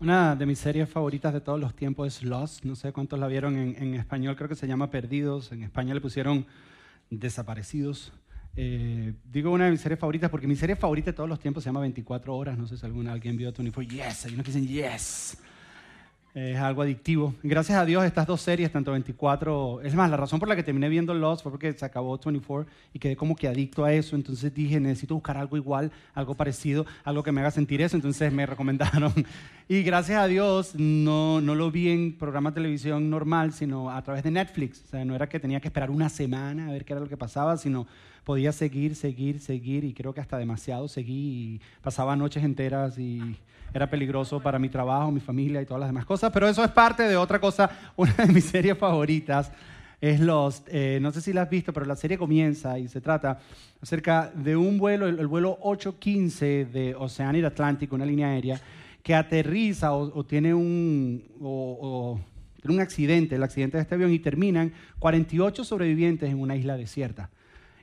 Una de mis series favoritas de todos los tiempos es Lost. No sé cuántos la vieron en, en español, creo que se llama Perdidos. En español le pusieron Desaparecidos. Eh, digo una de mis series favoritas porque mi serie favorita de todos los tiempos se llama 24 horas. No sé si alguna, alguien vio 24. Yes, hay unos que dicen yes es algo adictivo. Gracias a Dios estas dos series, tanto 24, es más, la razón por la que terminé viendo Lost fue porque se acabó 24 y quedé como que adicto a eso, entonces dije, necesito buscar algo igual, algo parecido, algo que me haga sentir eso, entonces me recomendaron. Y gracias a Dios no, no lo vi en programa televisión normal, sino a través de Netflix. O sea, no era que tenía que esperar una semana a ver qué era lo que pasaba, sino podía seguir, seguir, seguir y creo que hasta demasiado seguí y pasaba noches enteras y era peligroso para mi trabajo, mi familia y todas las demás cosas, pero eso es parte de otra cosa. Una de mis series favoritas es Lost. Eh, no sé si la has visto, pero la serie comienza y se trata acerca de un vuelo, el, vuelo 815 de Oceanir Atlántico, una línea aérea, que aterriza o, tiene un, un accidente, el accidente de este avión, y terminan 48 sobrevivientes en una isla desierta.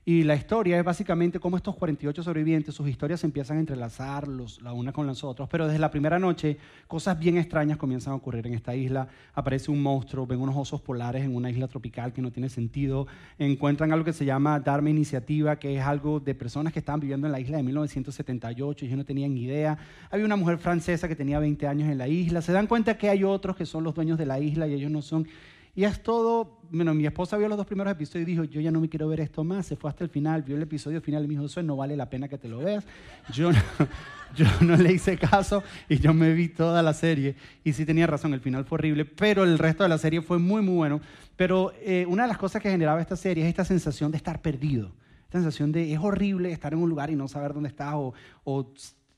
Y la historia es básicamente cómo estos 48 sobrevivientes, sus historias se empiezan a entrelazar los, la una con las otras. Pero desde la primera noche, cosas bien extrañas comienzan a ocurrir en esta isla. Aparece un monstruo, ven unos osos polares en una isla tropical que no tiene sentido. Encuentran algo que se llama Dharma Iniciativa, que es algo de personas que estaban viviendo en la isla de 1978 y ellos no tenían idea. Había una mujer francesa que tenía 20 años en la isla. Se dan cuenta que hay otros que son los dueños de la isla y ellos no son. Y es todo, bueno, mi esposa vio los dos primeros episodios y dijo, yo ya no me quiero ver esto más, se fue hasta el final, vio el episodio final y me dijo, eso no vale la pena que te lo veas. Yo no, yo no le hice caso y yo me vi toda la serie y sí tenía razón, el final fue horrible, pero el resto de la serie fue muy, muy bueno. Pero eh, una de las cosas que generaba esta serie es esta sensación de estar perdido, esta sensación de es horrible estar en un lugar y no saber dónde estás o, o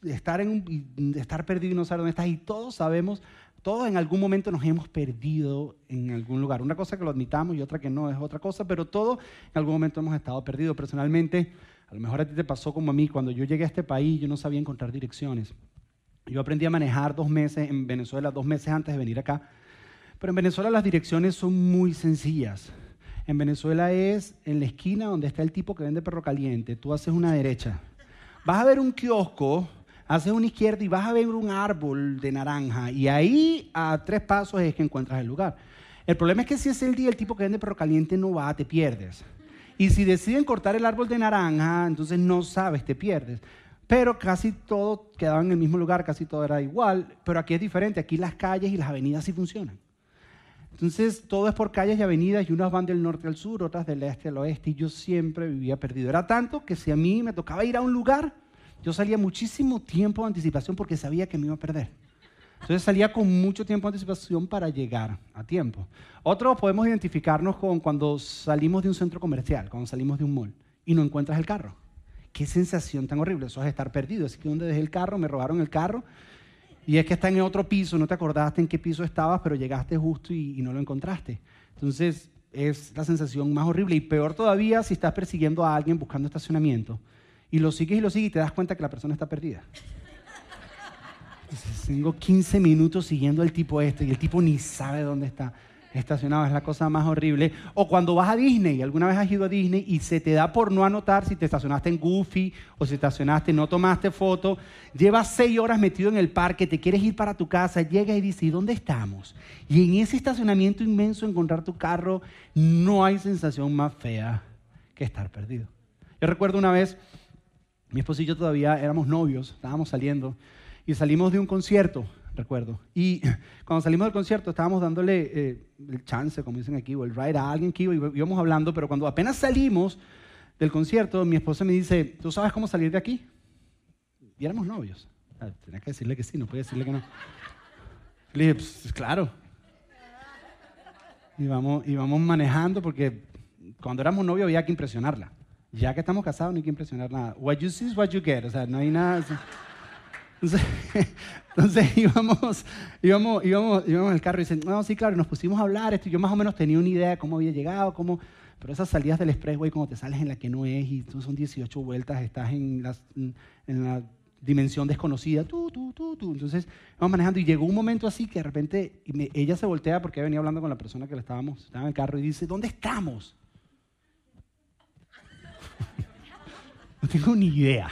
estar, en un, estar perdido y no saber dónde estás y todos sabemos todos en algún momento nos hemos perdido en algún lugar. Una cosa que lo admitamos y otra que no es otra cosa, pero todos en algún momento hemos estado perdidos. Personalmente, a lo mejor a ti te pasó como a mí, cuando yo llegué a este país yo no sabía encontrar direcciones. Yo aprendí a manejar dos meses en Venezuela, dos meses antes de venir acá. Pero en Venezuela las direcciones son muy sencillas. En Venezuela es en la esquina donde está el tipo que vende perro caliente. Tú haces una derecha. Vas a ver un kiosco haces una izquierda y vas a ver un árbol de naranja y ahí a tres pasos es que encuentras el lugar. El problema es que si es el día el tipo que vende perro caliente no va, te pierdes. Y si deciden cortar el árbol de naranja, entonces no sabes, te pierdes. Pero casi todo quedaba en el mismo lugar, casi todo era igual, pero aquí es diferente, aquí las calles y las avenidas sí funcionan. Entonces todo es por calles y avenidas y unas van del norte al sur, otras del este al oeste y yo siempre vivía perdido. Era tanto que si a mí me tocaba ir a un lugar, yo salía muchísimo tiempo de anticipación porque sabía que me iba a perder. Entonces salía con mucho tiempo de anticipación para llegar a tiempo. Otros podemos identificarnos con cuando salimos de un centro comercial, cuando salimos de un mall y no encuentras el carro. Qué sensación tan horrible, eso es estar perdido. Así que donde dejé el carro, me robaron el carro y es que está en otro piso, no te acordaste en qué piso estabas, pero llegaste justo y, y no lo encontraste. Entonces es la sensación más horrible y peor todavía si estás persiguiendo a alguien buscando estacionamiento y lo sigues y lo sigues y te das cuenta que la persona está perdida. tengo 15 minutos siguiendo al tipo este y el tipo ni sabe dónde está estacionado, es la cosa más horrible. O cuando vas a Disney, alguna vez has ido a Disney y se te da por no anotar si te estacionaste en Goofy o si estacionaste, no tomaste foto, llevas seis horas metido en el parque, te quieres ir para tu casa, llegas y dices, ¿y dónde estamos? Y en ese estacionamiento inmenso encontrar tu carro, no hay sensación más fea que estar perdido. Yo recuerdo una vez mi esposo y yo todavía éramos novios, estábamos saliendo y salimos de un concierto, recuerdo. Y cuando salimos del concierto estábamos dándole eh, el chance, como dicen aquí, o el ride a alguien que íbamos hablando, pero cuando apenas salimos del concierto, mi esposa me dice, ¿tú sabes cómo salir de aquí? Y éramos novios. Ah, tenía que decirle que sí, no podía decirle que no. Le dije, pues claro. Y vamos, y vamos manejando porque cuando éramos novios había que impresionarla ya que estamos casados no hay que impresionar nada. What you see is what you get. O sea, no hay nada. Entonces, íbamos, íbamos, íbamos, íbamos en el carro y dicen, no, sí, claro, nos pusimos a hablar. Esto, yo más o menos tenía una idea de cómo había llegado, cómo, pero esas salidas del expressway, cuando te sales en la que no es y tú son 18 vueltas, estás en, las, en la dimensión desconocida, tú, tú, tú, tú. Entonces, vamos manejando y llegó un momento así que de repente ella se voltea porque venía hablando con la persona que le estábamos, estaba en el carro y dice, ¿dónde estamos? No tengo ni idea.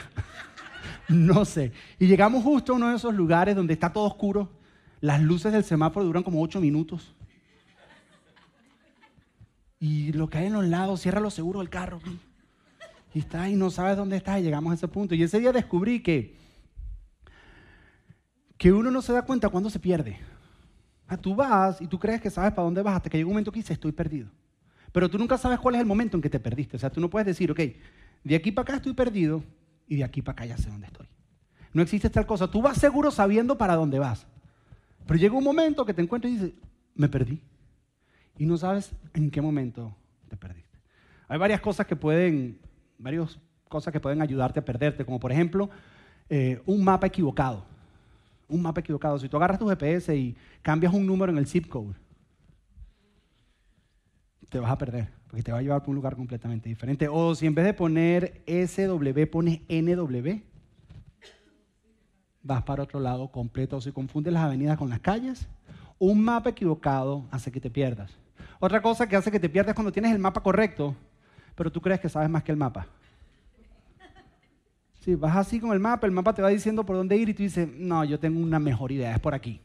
No sé. Y llegamos justo a uno de esos lugares donde está todo oscuro. Las luces del semáforo duran como ocho minutos. Y lo que hay en los lados, cierra los seguros del carro. Y está y no sabes dónde está y llegamos a ese punto. Y ese día descubrí que, que uno no se da cuenta cuando se pierde. Ah, tú vas y tú crees que sabes para dónde vas hasta que llega un momento que dices, estoy perdido. Pero tú nunca sabes cuál es el momento en que te perdiste. O sea, tú no puedes decir, ok, de aquí para acá estoy perdido y de aquí para acá ya sé dónde estoy. No existe tal cosa. Tú vas seguro sabiendo para dónde vas. Pero llega un momento que te encuentras y dices, me perdí. Y no sabes en qué momento te perdiste. Hay varias cosas que pueden, varias cosas que pueden ayudarte a perderte, como por ejemplo, eh, un mapa equivocado. Un mapa equivocado. Si tú agarras tu GPS y cambias un número en el zip code, te vas a perder, porque te va a llevar por un lugar completamente diferente. O si en vez de poner SW pones NW, vas para otro lado completo. O si confundes las avenidas con las calles, un mapa equivocado hace que te pierdas. Otra cosa que hace que te pierdas cuando tienes el mapa correcto, pero tú crees que sabes más que el mapa. Si vas así con el mapa, el mapa te va diciendo por dónde ir y tú dices, no, yo tengo una mejor idea, es por aquí.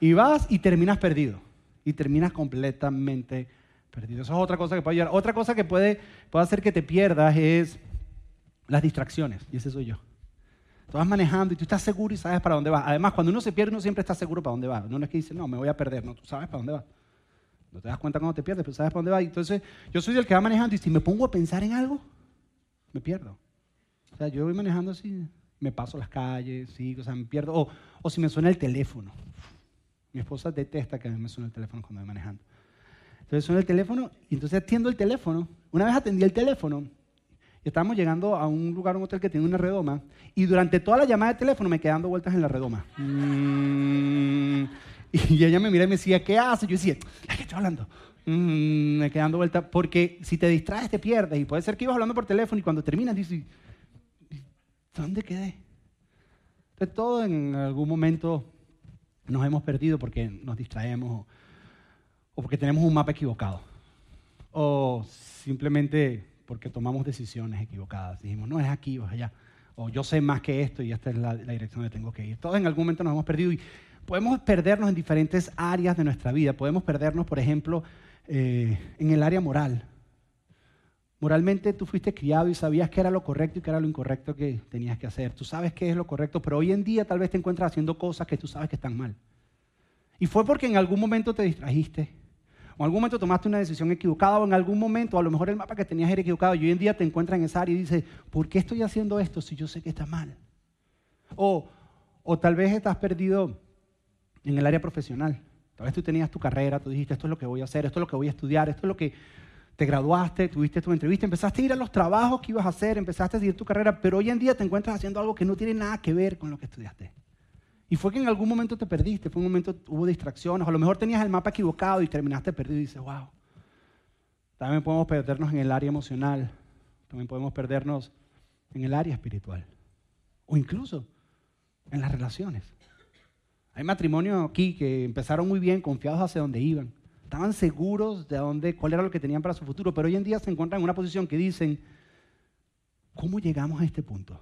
Y vas y terminas perdido. Y terminas completamente perdido. Eso es otra cosa que puede ayudar. Otra cosa que puede, puede hacer que te pierdas es las distracciones. Y ese soy yo. Tú vas manejando y tú estás seguro y sabes para dónde vas. Además, cuando uno se pierde, uno siempre está seguro para dónde va. No es que dice, no, me voy a perder. No, tú sabes para dónde vas. No te das cuenta cuando te pierdes, pero sabes para dónde vas. Entonces, yo soy el que va manejando y si me pongo a pensar en algo, me pierdo. O sea, yo voy manejando así, me paso las calles, sí, o sea, me pierdo. O, o si me suena el teléfono. Mi esposa detesta que me suene el teléfono cuando voy manejando. Entonces suena el teléfono y entonces atiendo el teléfono. Una vez atendí el teléfono y estábamos llegando a un lugar, un hotel que tiene una redoma y durante toda la llamada de teléfono me quedé dando vueltas en la redoma. Mm, y ella me mira y me decía, ¿qué haces? Yo decía, qué estoy hablando? Mm, me quedé dando vueltas porque si te distraes te pierdes y puede ser que ibas hablando por teléfono y cuando terminas dices, ¿dónde quedé? Entonces todo en algún momento nos hemos perdido porque nos distraemos o porque tenemos un mapa equivocado, o simplemente porque tomamos decisiones equivocadas. Dijimos, no es aquí o es allá, o yo sé más que esto y esta es la, dirección donde tengo que ir. Todos en algún momento nos hemos perdido y podemos perdernos en diferentes áreas de nuestra vida. Podemos perdernos, por ejemplo, eh, en el área moral. Moralmente tú fuiste criado y sabías qué era lo correcto y qué era lo incorrecto que tenías que hacer. Tú sabes qué es lo correcto, pero hoy en día tal vez te encuentras haciendo cosas que tú sabes que están mal. Y fue porque en algún momento te distrajiste, en algún momento tomaste una decisión equivocada, o en algún momento a lo mejor el mapa que tenías era equivocado, y hoy en día te encuentras en esa área y dices, ¿por qué estoy haciendo esto si yo sé que está mal? O, o tal vez estás perdido en el área profesional. Tal vez tú tenías tu carrera, tú dijiste, esto es lo que voy a hacer, esto es lo que voy a estudiar, esto es lo que te graduaste, tuviste tu entrevista, empezaste a ir a los trabajos que ibas a hacer, empezaste a seguir tu carrera, pero hoy en día te encuentras haciendo algo que no tiene nada que ver con lo que estudiaste. Y fue que en algún momento te perdiste, fue un momento hubo distracciones, o a lo mejor tenías el mapa equivocado y terminaste perdido y dices, wow. También podemos perdernos en el área emocional, también podemos perdernos en el área espiritual, o incluso en las relaciones. Hay matrimonios aquí que empezaron muy bien, confiados hacia dónde iban, estaban seguros de dónde, cuál era lo que tenían para su futuro, pero hoy en día se encuentran en una posición que dicen, ¿cómo llegamos a este punto?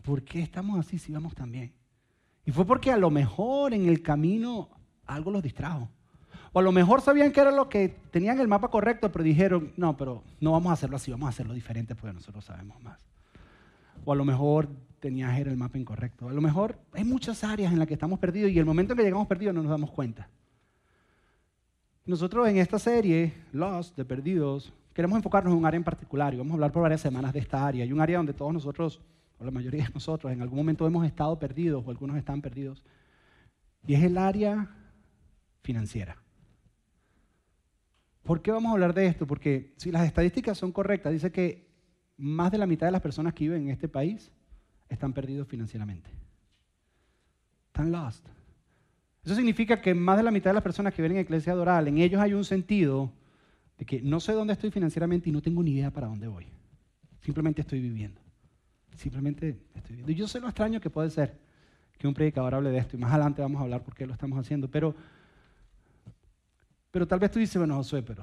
¿Por qué estamos así si vamos tan bien? Y fue porque a lo mejor en el camino algo los distrajo. O a lo mejor sabían que era lo que tenían el mapa correcto, pero dijeron, no, pero no vamos a hacerlo así, vamos a hacerlo diferente porque nosotros sabemos más. O a lo mejor tenías el mapa incorrecto. A lo mejor hay muchas áreas en las que estamos perdidos y el momento en que llegamos perdidos no nos damos cuenta. Nosotros en esta serie, Lost, de Perdidos, queremos enfocarnos en un área en particular y vamos a hablar por varias semanas de esta área. Hay un área donde todos nosotros la mayoría de nosotros, en algún momento hemos estado perdidos o algunos están perdidos, y es el área financiera. ¿Por qué vamos a hablar de esto? Porque si las estadísticas son correctas, dice que más de la mitad de las personas que viven en este país están perdidos financieramente. Están lost. Eso significa que más de la mitad de las personas que viven en Iglesia Doral, en ellos hay un sentido de que no sé dónde estoy financieramente y no tengo ni idea para dónde voy. Simplemente estoy viviendo. Simplemente estoy viendo. Yo sé lo extraño que puede ser que un predicador hable de esto, y más adelante vamos a hablar por qué lo estamos haciendo, pero, pero tal vez tú dices, bueno, Josué, pero,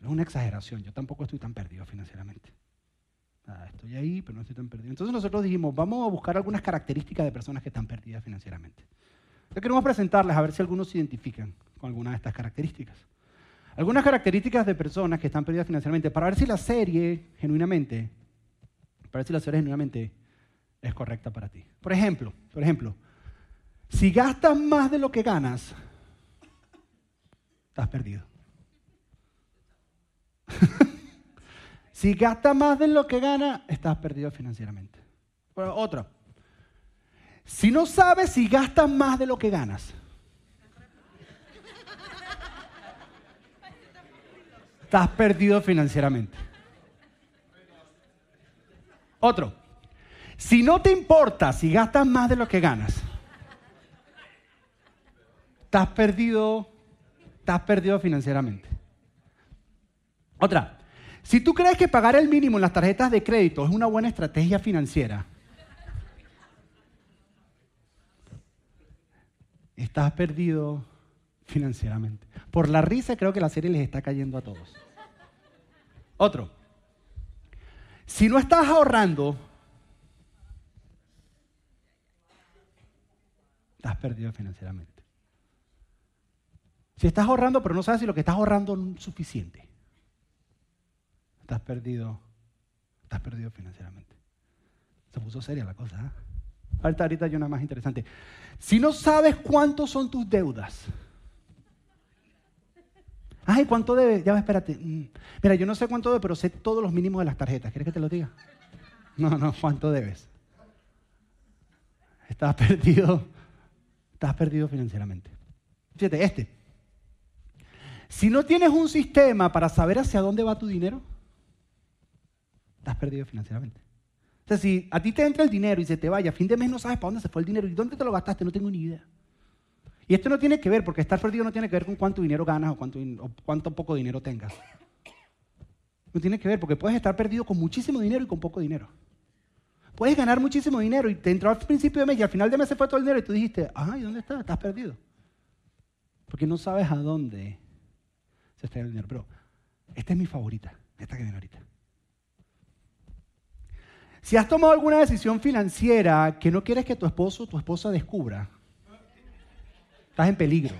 es una exageración, yo tampoco estoy tan perdido financieramente. Ah, estoy ahí, pero no estoy tan perdido. Entonces nosotros dijimos, vamos a buscar algunas características de personas que están perdidas financieramente. Entonces queremos presentarles a ver si algunos se identifican con alguna de estas características. Algunas características de personas que están perdidas financieramente, para ver si la serie genuinamente, para ver si la serie genuinamente es correcta para ti. Por ejemplo, por ejemplo, si gastas más de lo que ganas, estás perdido. si gastas más de lo que ganas, estás perdido financieramente. otra. Si no sabes si gastas más de lo que ganas, estás perdido financieramente. Otro. Si no te importa si gastas más de lo que ganas, estás perdido, estás perdido financieramente. Otra, si tú crees que pagar el mínimo en las tarjetas de crédito es una buena estrategia financiera, estás perdido financieramente. Por la risa creo que la serie les está cayendo a todos. Otro, si no estás ahorrando, estás perdido financieramente. Si estás ahorrando pero no sabes si lo que estás ahorrando es suficiente, estás perdido, estás perdido financieramente. Se puso seria la cosa. ¿eh? Ahorita, ahorita hay una más interesante. Si no sabes cuántos son tus deudas, Ay, ¿cuánto debes? Ya, espérate. Mm. Mira, yo no sé cuánto debes, pero sé todos los mínimos de las tarjetas. ¿Quieres que te lo diga? No, no, ¿cuánto debes? Estás perdido. Estás perdido financieramente. Fíjate, este. Si no tienes un sistema para saber hacia dónde va tu dinero, estás perdido financieramente. O sea, si a ti te entra el dinero y se te vaya, a fin de mes no sabes para dónde se fue el dinero y dónde te lo gastaste, no tengo ni idea. Y esto no tiene que ver, porque estar perdido no tiene que ver con cuánto dinero ganas o cuánto, cuánto poco dinero tengas. No tiene que ver, porque puedes estar perdido con muchísimo dinero y con poco dinero. Puedes ganar muchísimo dinero y te entró al principio de mes y al final de mes se fue todo el dinero y tú dijiste, ay, ¿dónde estás? Estás perdido. Porque no sabes a dónde se está el dinero. Pero esta es mi favorita, esta que viene ahorita. Si has tomado alguna decisión financiera que no quieres que tu esposo o tu esposa descubra, estás en peligro.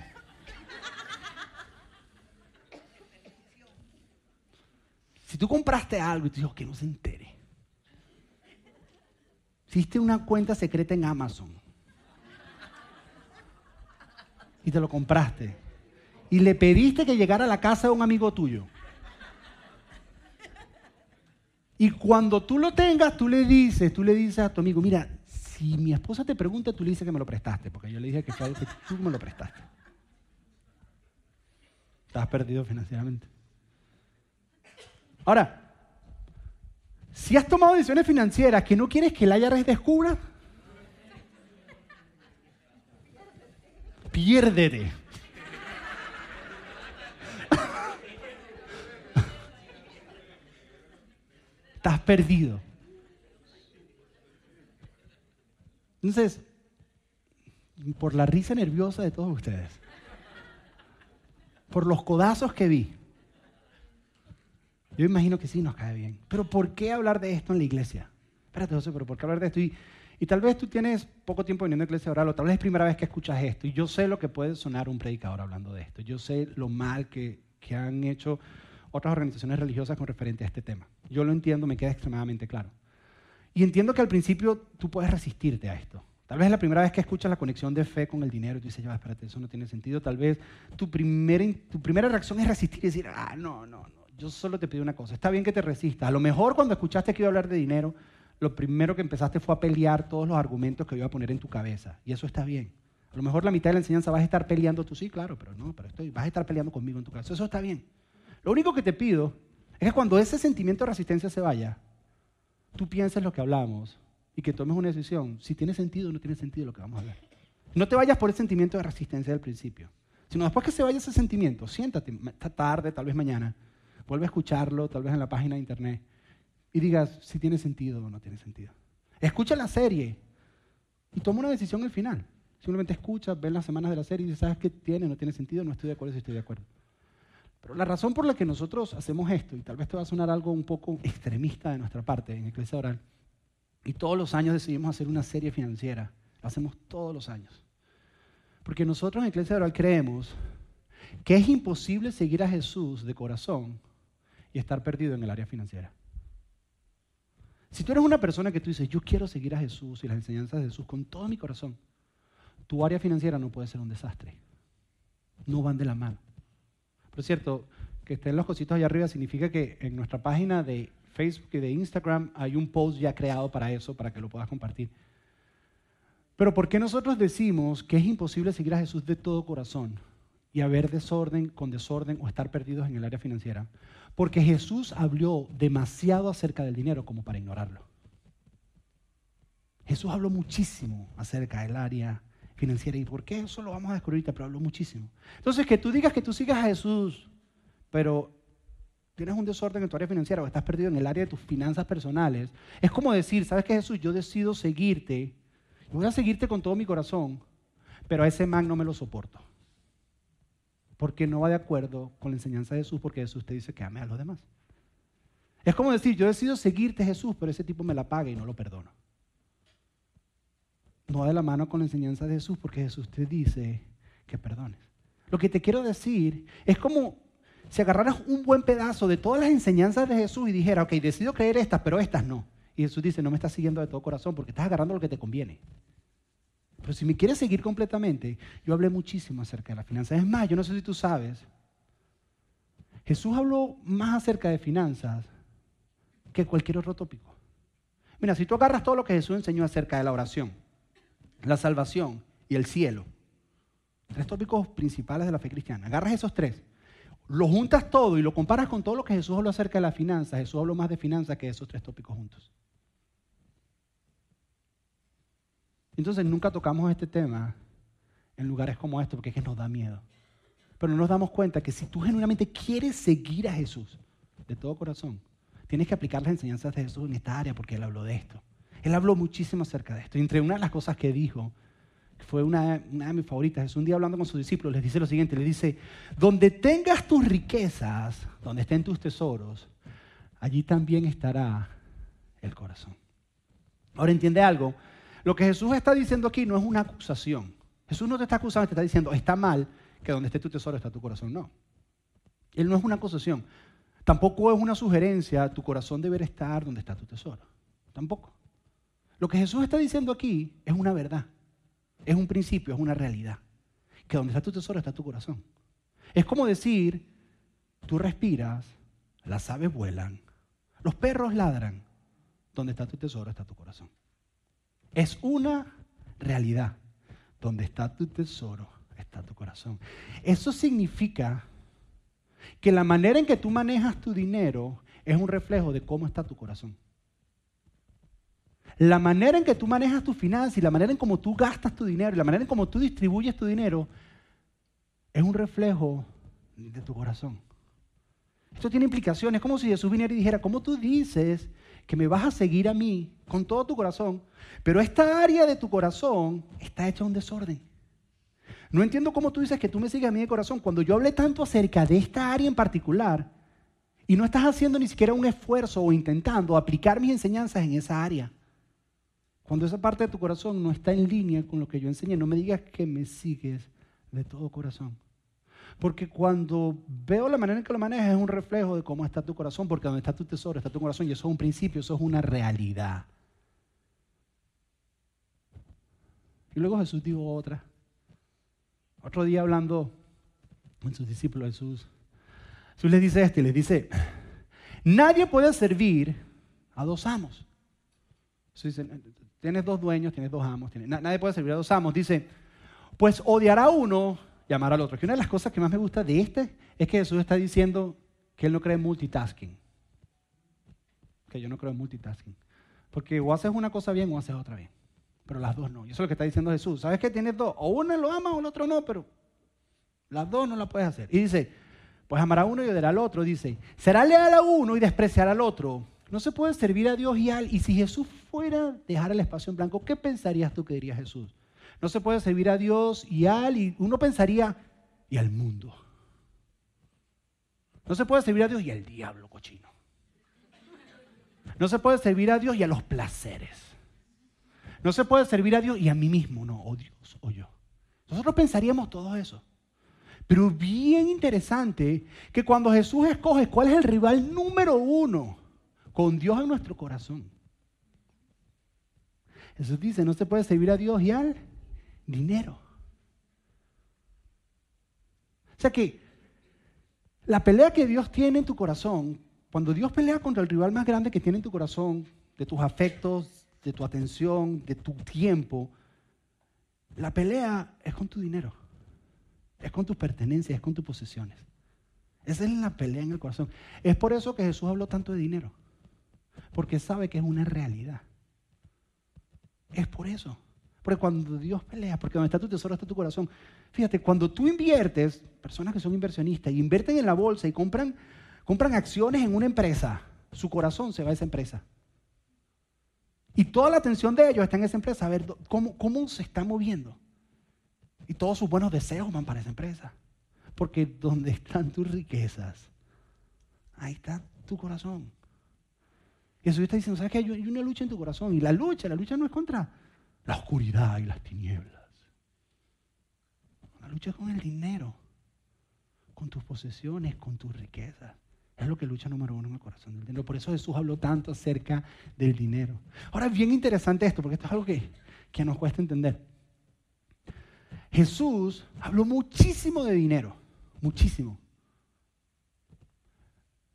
Si tú compraste algo y te dijo que no se entere, hiciste una cuenta secreta en Amazon y te lo compraste y le pediste que llegara a la casa de un amigo tuyo. Y cuando tú lo tengas, tú le dices, tú le dices a tu amigo, mira, si mi esposa te pregunta, tú le dices que me lo prestaste, porque yo le dije que, fue que tú me lo prestaste. Estás perdido financieramente. Ahora, si has tomado decisiones financieras que no quieres que el IRS descubra, piérdete. Estás perdido. Entonces, por la risa nerviosa de todos ustedes, por los codazos que vi, yo imagino que sí nos cae bien. Pero ¿por qué hablar de esto en la iglesia? Espérate, José, pero ¿por qué hablar de esto? Y, tal vez tú tienes poco tiempo viniendo a la iglesia oral, o tal vez es primera vez que escuchas esto, y yo sé lo que puede sonar un predicador hablando de esto. Yo sé lo mal que, que han hecho otras organizaciones religiosas con referente a este tema. Yo lo entiendo, me queda extremadamente claro. Y entiendo que al principio tú puedes resistirte a esto. Tal vez la primera vez que escuchas la conexión de fe con el dinero y tú dices, ya, espérate, eso no tiene sentido. Tal vez tu primera, tu primera reacción es resistir y decir, ah, no, no, no, yo solo te pido una cosa. Está bien que te resistas. A lo mejor cuando escuchaste que iba a hablar de dinero, lo primero que empezaste fue a pelear todos los argumentos que iba a poner en tu cabeza. Y eso está bien. A lo mejor la mitad de la enseñanza vas a estar peleando tú, sí, claro, pero no, pero estoy, vas a estar peleando conmigo en tu cabeza. Eso está bien. Lo único que te pido es que cuando ese sentimiento de resistencia se vaya, tú pienses lo que hablamos y que tomes una decisión, si tiene sentido o no tiene sentido lo que vamos a hablar. No te vayas por el sentimiento de resistencia del principio, sino después que se vaya ese sentimiento, siéntate esta tarde, tal vez mañana, vuelve a escucharlo, tal vez en la página de internet, y digas si tiene sentido o no tiene sentido. Escucha la serie y toma una decisión al final. Simplemente escucha, ven las semanas de la serie y ¿sabes qué tiene? ¿No tiene sentido? No estoy de acuerdo si estoy de acuerdo. Pero la razón por la que nosotros hacemos esto, y tal vez te va a sonar algo un poco extremista de nuestra parte en Iglesia Oral, y todos los años decidimos hacer una serie financiera, lo hacemos todos los años. Porque nosotros en Iglesia Oral creemos que es imposible seguir a Jesús de corazón y estar perdido en el área financiera. Si tú eres una persona que tú dices, yo quiero seguir a Jesús y las enseñanzas de Jesús con todo mi corazón, tu área financiera no puede ser un desastre. No van de la mano. Por cierto, que estén los cositos allá arriba significa que en nuestra página de Facebook y de Instagram hay un post ya creado para eso, para que lo puedas compartir. Pero ¿por qué nosotros decimos que es imposible seguir a Jesús de todo corazón y haber desorden con desorden o estar perdidos en el área financiera? Porque Jesús habló demasiado acerca del dinero como para ignorarlo. Jesús habló muchísimo acerca del área financiera. ¿Y por qué? Eso lo vamos a descubrir ahorita, pero habló muchísimo. Entonces, que tú digas que tú sigas a Jesús, pero tienes un desorden en tu área financiera o estás perdido en el área de tus finanzas personales, es como decir, ¿sabes qué Jesús? Yo decido seguirte, voy a seguirte con todo mi corazón, pero a ese man no me lo soporto porque no va de acuerdo con la enseñanza de Jesús, porque Jesús te dice que ame a los demás. Es como decir, yo decido seguirte Jesús, pero ese tipo me la paga y no lo perdono. No de la mano con la enseñanza de Jesús, porque Jesús te dice que perdones. Lo que te quiero decir es como si agarraras un buen pedazo de todas las enseñanzas de Jesús y dijera, ok, decido creer estas, pero estas no. Y Jesús dice, no me estás siguiendo de todo corazón porque estás agarrando lo que te conviene. Pero si me quieres seguir completamente, yo hablé muchísimo acerca de las finanzas. Es más, yo no sé si tú sabes, Jesús habló más acerca de finanzas que cualquier otro tópico. Mira, si tú agarras todo lo que Jesús enseñó acerca de la oración, la salvación y el cielo, tres tópicos principales de la fe cristiana, agarras esos tres, lo juntas todo y lo comparas con todo lo que Jesús habló acerca de las finanzas, Jesús habló más de finanzas que esos tres tópicos juntos. Entonces nunca tocamos este tema en lugares como este porque es que nos da miedo. Pero nos damos cuenta que si tú genuinamente quieres seguir a Jesús de todo corazón, tienes que aplicar las enseñanzas de Jesús en esta área porque Él habló de esto. Él habló muchísimo acerca de esto. Y entre una de las cosas que dijo, fue una, de mis favoritas, es un día hablando con sus discípulos, les dice lo siguiente, le dice, donde tengas tus riquezas, donde estén tus tesoros, allí también estará el corazón. Ahora entiende algo, lo que Jesús está diciendo aquí no es una acusación. Jesús no te está acusando, te está diciendo, está mal que donde esté tu tesoro está tu corazón. No. Él no es una acusación. Tampoco es una sugerencia, tu corazón debe estar donde está tu tesoro. Tampoco. Lo que Jesús está diciendo aquí es una verdad. Es un principio, es una realidad. Que donde está tu tesoro está tu corazón. Es como decir, tú respiras, las aves vuelan, los perros ladran. Donde está tu tesoro está tu corazón. Es una realidad. Donde está tu tesoro, está tu corazón. Eso significa que la manera en que tú manejas tu dinero es un reflejo de cómo está tu corazón. La manera en que tú manejas tu finanzas y la manera en cómo tú gastas tu dinero y la manera en cómo tú distribuyes tu dinero es un reflejo de tu corazón. Esto tiene implicaciones. Es como si Jesús viniera y dijera, ¿cómo tú dices que me vas a seguir a mí con todo tu corazón, pero esta área de tu corazón está hecha un desorden. No entiendo cómo tú dices que tú me sigues a mí de corazón cuando yo hablé tanto acerca de esta área en particular y no estás haciendo ni siquiera un esfuerzo o intentando aplicar mis enseñanzas en esa área. Cuando esa parte de tu corazón no está en línea con lo que yo enseñé, no me digas que me sigues de todo corazón. Porque cuando veo la manera en que lo manejas es un reflejo de cómo está tu corazón, porque donde está tu tesoro está tu corazón y eso es un principio, eso es una realidad. Y luego Jesús dijo otra. Otro día hablando con sus discípulos, Jesús, Jesús les dice esto les dice, nadie puede servir a dos amos. Tienes dos dueños, tienes dos amos, nadie puede servir a dos amos. Dice, pues odiará a uno llamar al otro. Que una de las cosas que más me gusta de este es que Jesús está diciendo que él no cree en multitasking. Que yo no creo en multitasking. Porque o haces una cosa bien o haces otra bien. Pero las dos no. Y eso es lo que está diciendo Jesús. ¿Sabes que tienes dos? O uno lo ama o el otro no, pero las dos no las puedes hacer. Y dice, pues amará a uno y odiará al otro. Dice, será leal a uno y despreciará al otro. No se puede servir a Dios y al. Y si Jesús fuera a dejar el espacio en blanco, ¿qué pensarías tú que diría Jesús? No se puede servir a Dios y al, y uno pensaría, y al mundo. No se puede servir a Dios y al diablo cochino. No se puede servir a Dios y a los placeres. No se puede servir a Dios y a mí mismo, no, o Dios o yo. Nosotros pensaríamos todo eso. Pero bien interesante que cuando Jesús escoge cuál es el rival número uno con Dios en nuestro corazón. Jesús dice, no se puede servir a Dios y al dinero. O sea que la pelea que Dios tiene en tu corazón, cuando Dios pelea contra el rival más grande que tiene en tu corazón, de tus afectos, de tu atención, de tu tiempo, la pelea es con tu dinero, es con tus pertenencias, es con tus posesiones. Esa es la pelea en el corazón. Es por eso que Jesús habló tanto de dinero, porque sabe que es una realidad. Es por eso. Porque cuando Dios pelea, porque donde está tu tesoro está tu corazón. Fíjate, cuando tú inviertes, personas que son inversionistas, invierten en la bolsa y compran, compran acciones en una empresa, su corazón se va a esa empresa. Y toda la atención de ellos está en esa empresa, a ver cómo, cómo se está moviendo. Y todos sus buenos deseos van para esa empresa. Porque donde están tus riquezas, ahí está tu corazón. Jesús está diciendo, ¿sabes qué? Hay una lucha en tu corazón. Y la lucha, la lucha no es contra la oscuridad y las tinieblas. La lucha es con el dinero, con tus posesiones, con tus riquezas. Es lo que lucha número uno en el corazón del dinero. Por eso Jesús habló tanto acerca del dinero. Ahora es bien interesante esto, porque esto es algo que, que nos cuesta entender. Jesús habló muchísimo de dinero, muchísimo.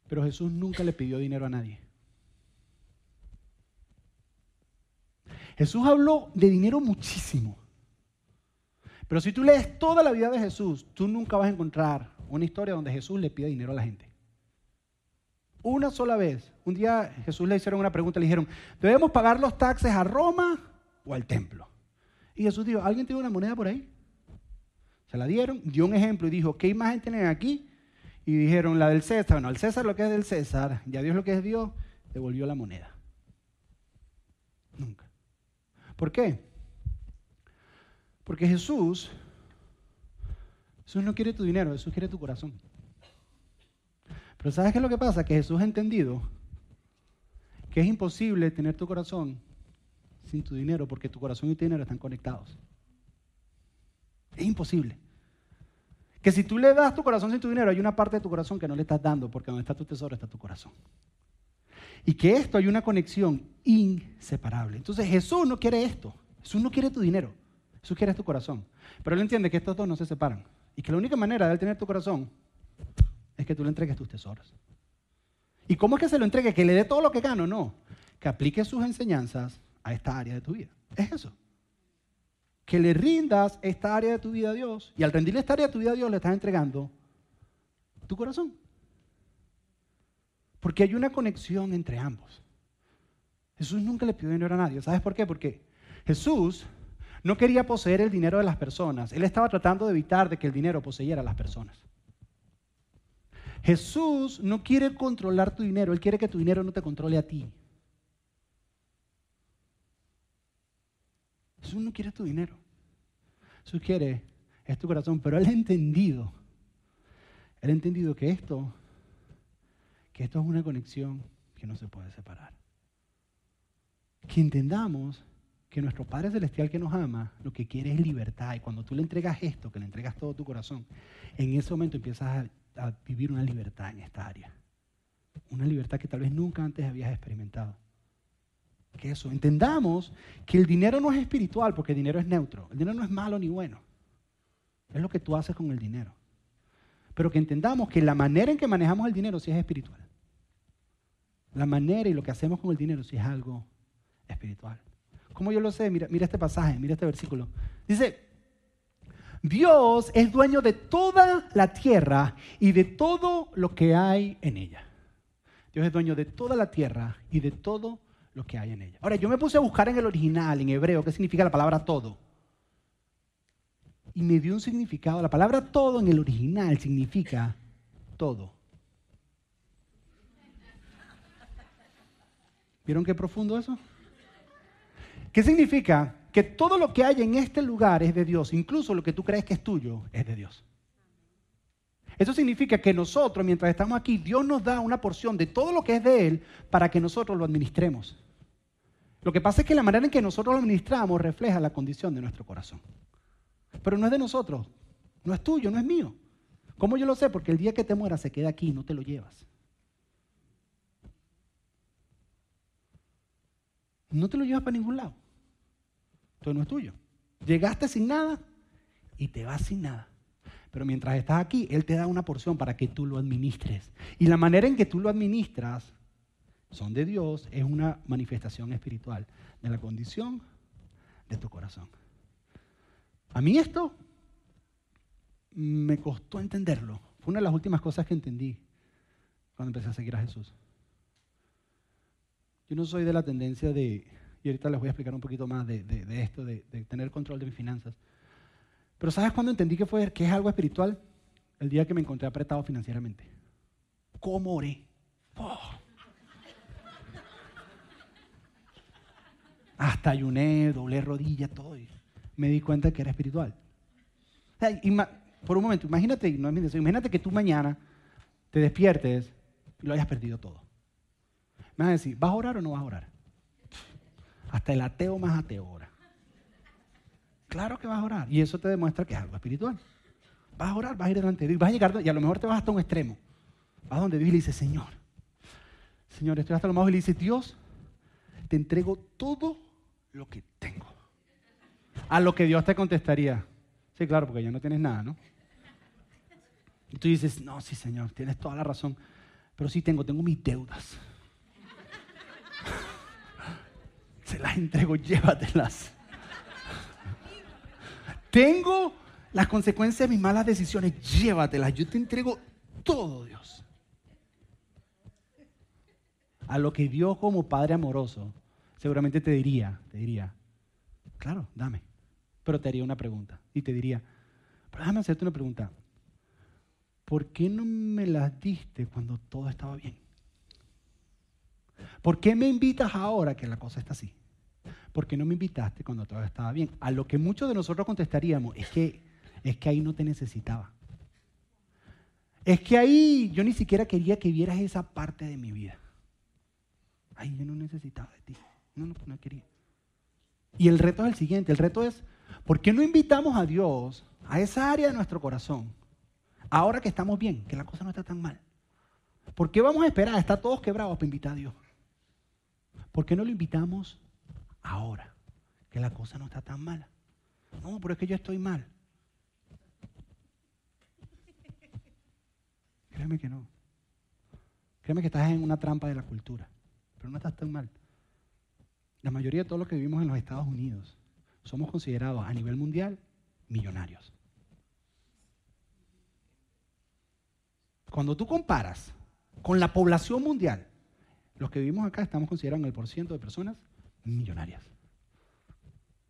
Pero Jesús nunca le pidió dinero a nadie. Jesús habló de dinero muchísimo. Pero si tú lees toda la vida de Jesús, tú nunca vas a encontrar una historia donde Jesús le pide dinero a la gente. Una sola vez. Un día Jesús le hicieron una pregunta, le dijeron, ¿debemos pagar los taxes a Roma o al templo? Y Jesús dijo, ¿alguien tiene una moneda por ahí? Se la dieron, dio un ejemplo y dijo, ¿qué imagen tienen aquí? Y dijeron, la del César. Bueno, al César lo que es del César, y a Dios lo que es Dios, devolvió la moneda. Nunca. ¿Por qué? Porque Jesús, Jesús no quiere tu dinero, Jesús quiere tu corazón. Pero ¿sabes qué es lo que pasa? Que Jesús ha entendido que es imposible tener tu corazón sin tu dinero porque tu corazón y tu dinero están conectados. Es imposible. Que si tú le das tu corazón sin tu dinero, hay una parte de tu corazón que no le estás dando porque donde está tu tesoro está tu corazón. Y que esto hay una conexión inseparable. Entonces Jesús no quiere esto. Jesús no quiere tu dinero. Jesús quiere tu corazón. Pero Él entiende que estos dos no se separan. Y que la única manera de Él tener tu corazón es que tú le entregues tus tesoros. ¿Y cómo es que se lo entregue? ¿Que le dé todo lo que gano? No. Que aplique sus enseñanzas a esta área de tu vida. Es eso. Que le rindas esta área de tu vida a Dios. Y al rendirle esta área de tu vida a Dios, le estás entregando tu corazón. Porque hay una conexión entre ambos. Jesús nunca le pidió dinero a nadie. ¿Sabes por qué? Porque Jesús no quería poseer el dinero de las personas. Él estaba tratando de evitar de que el dinero poseyera a las personas. Jesús no quiere controlar tu dinero, Él quiere que tu dinero no te controle a ti. Jesús no quiere tu dinero. Jesús quiere, es tu corazón, pero Él ha entendido, Él ha entendido que esto esto es una conexión que no se puede separar. Que entendamos que nuestro Padre Celestial que nos ama, lo que quiere es libertad. Y cuando tú le entregas esto, que le entregas todo tu corazón, en ese momento empiezas a, a vivir una libertad en esta área. Una libertad que tal vez nunca antes habías experimentado. Que eso, entendamos que el dinero no es espiritual porque el dinero es neutro. El dinero no es malo ni bueno. Es lo que tú haces con el dinero pero que entendamos que la manera en que manejamos el dinero sí es espiritual. La manera y lo que hacemos con el dinero sí es algo espiritual. ¿Cómo yo lo sé? Mira, mira este pasaje, mira este versículo. Dice, Dios es dueño de toda la tierra y de todo lo que hay en ella. Dios es dueño de toda la tierra y de todo lo que hay en ella. Ahora, yo me puse a buscar en el original, en hebreo, qué significa la palabra todo y me dio un significado. La palabra todo en el original significa todo. ¿Vieron qué profundo eso? ¿Qué significa? Que todo lo que hay en este lugar es de Dios, incluso lo que tú crees que es tuyo es de Dios. Eso significa que nosotros, mientras estamos aquí, Dios nos da una porción de todo lo que es de Él para que nosotros lo administremos. Lo que pasa es que la manera en que nosotros lo administramos refleja la condición de nuestro corazón. Pero no es de nosotros, no es tuyo, no es mío. ¿Cómo yo lo sé? Porque el día que te mueras se queda aquí no te lo llevas. No te lo llevas para ningún lado. Entonces no es tuyo. Llegaste sin nada y te vas sin nada. Pero mientras estás aquí, Él te da una porción para que tú lo administres. Y la manera en que tú lo administras son de Dios, es una manifestación espiritual de la condición de tu corazón. A mí esto me costó entenderlo. Fue una de las últimas cosas que entendí cuando empecé a seguir a Jesús. Yo no soy de la tendencia de, y ahorita les voy a explicar un poquito más de, esto, de, tener control de mis finanzas. Pero ¿sabes cuándo entendí que, fue, que es algo espiritual? El día que me encontré apretado financieramente. ¿Cómo oré? Oh. Hasta ayuné, doblé rodilla, todo. Y me di cuenta que era espiritual. por un momento, imagínate, no es imagínate que tú mañana te despiertes y lo hayas perdido todo. Me vas a decir, ¿vas a orar o no vas a orar? Hasta el ateo más ateo ora. Claro que vas a orar. Y eso te demuestra que es algo espiritual. Vas a orar, vas a ir delante de Dios, vas a llegar, y a lo mejor te vas hasta un extremo. Vas donde Dios y le dices, Señor, Señor, estoy hasta lo más y le dices, Dios, te entrego todo lo que tengo. A lo que Dios te contestaría, sí, claro, porque ya no tienes nada, ¿no? Y tú dices, no, sí, Señor, tienes toda la razón, pero sí tengo, tengo mis deudas. Se las entrego, llévatelas. tengo las consecuencias de mis malas decisiones, llévatelas. Yo te entrego todo, Dios. A lo que Dios como Padre amoroso seguramente te diría, te diría, claro, dame. Pero te haría una pregunta y te diría, pero déjame hacerte una pregunta. ¿Por qué no me las diste cuando todo estaba bien? ¿Por qué me invitas ahora que la cosa está así? ¿Por qué no me invitaste cuando todo estaba bien? A lo que muchos de nosotros contestaríamos es que, es que ahí no te necesitaba. Es que ahí yo ni siquiera quería que vieras esa parte de mi vida. Ahí yo no necesitaba de ti. No, no, no quería. Y el reto es el siguiente, el reto es, ¿por qué no invitamos a Dios a esa área de nuestro corazón? Ahora que estamos bien, que la cosa no está tan mal. ¿Por qué vamos a esperar? Está todos quebrados para invitar a Dios. ¿Por qué no lo invitamos ahora? Que la cosa no está tan mala. No, pero es que yo estoy mal. Créeme que no. Créeme que estás en una trampa de la cultura. Pero no estás tan mal. La mayoría de todos los que vivimos en los Estados Unidos somos considerados a nivel mundial millonarios. Cuando tú comparas con la población mundial, los que vivimos acá estamos considerando el porciento de personas millonarias.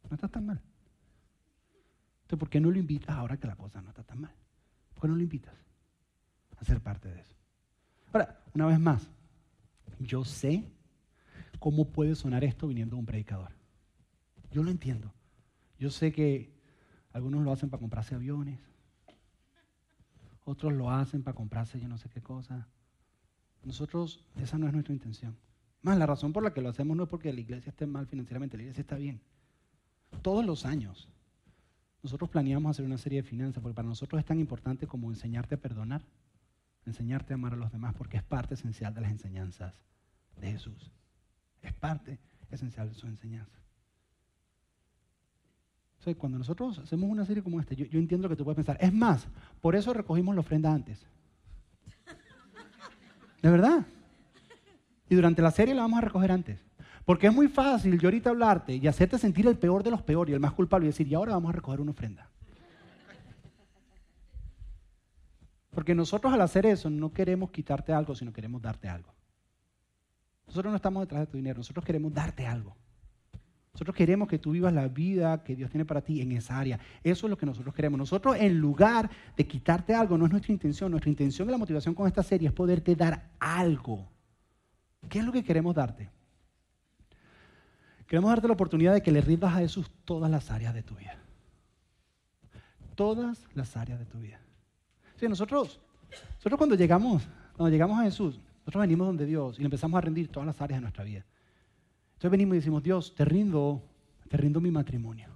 No está tan mal. Entonces, ¿por qué no lo invitas ahora que la cosa no está tan mal? ¿Por qué no lo invitas a ser parte de eso? Ahora, una vez más, yo sé cómo puede sonar esto viniendo de un predicador. Yo lo entiendo. Yo sé que algunos lo hacen para comprarse aviones, otros lo hacen para comprarse yo no sé qué cosa. Nosotros, esa no es nuestra intención. Más la razón por la que lo hacemos no es porque la iglesia esté mal financieramente, la iglesia está bien. Todos los años nosotros planeamos hacer una serie de finanzas porque para nosotros es tan importante como enseñarte a perdonar, enseñarte a amar a los demás porque es parte esencial de las enseñanzas de Jesús. Es parte esencial de su enseñanza. cuando nosotros hacemos una serie como esta, yo, entiendo lo que tú puedes pensar. Es más, por eso recogimos la ofrenda antes. De verdad. Y durante la serie la vamos a recoger antes. Porque es muy fácil yo ahorita hablarte y hacerte sentir el peor de los peores y el más culpable y decir, y ahora vamos a recoger una ofrenda. Porque nosotros al hacer eso no queremos quitarte algo, sino queremos darte algo. Nosotros no estamos detrás de tu dinero, nosotros queremos darte algo. Nosotros queremos que tú vivas la vida que Dios tiene para ti en esa área. Eso es lo que nosotros queremos. Nosotros, en lugar de quitarte algo, no es nuestra intención. Nuestra intención y la motivación con esta serie es poderte dar algo. ¿Qué es lo que queremos darte? Queremos darte la oportunidad de que le rindas a Jesús todas las áreas de tu vida. Todas las áreas de tu vida. Si nosotros Nosotros cuando llegamos, cuando llegamos a Jesús, nosotros venimos donde Dios y le empezamos a rendir todas las áreas de nuestra vida. Entonces venimos y decimos, Dios, te rindo, te rindo mi matrimonio.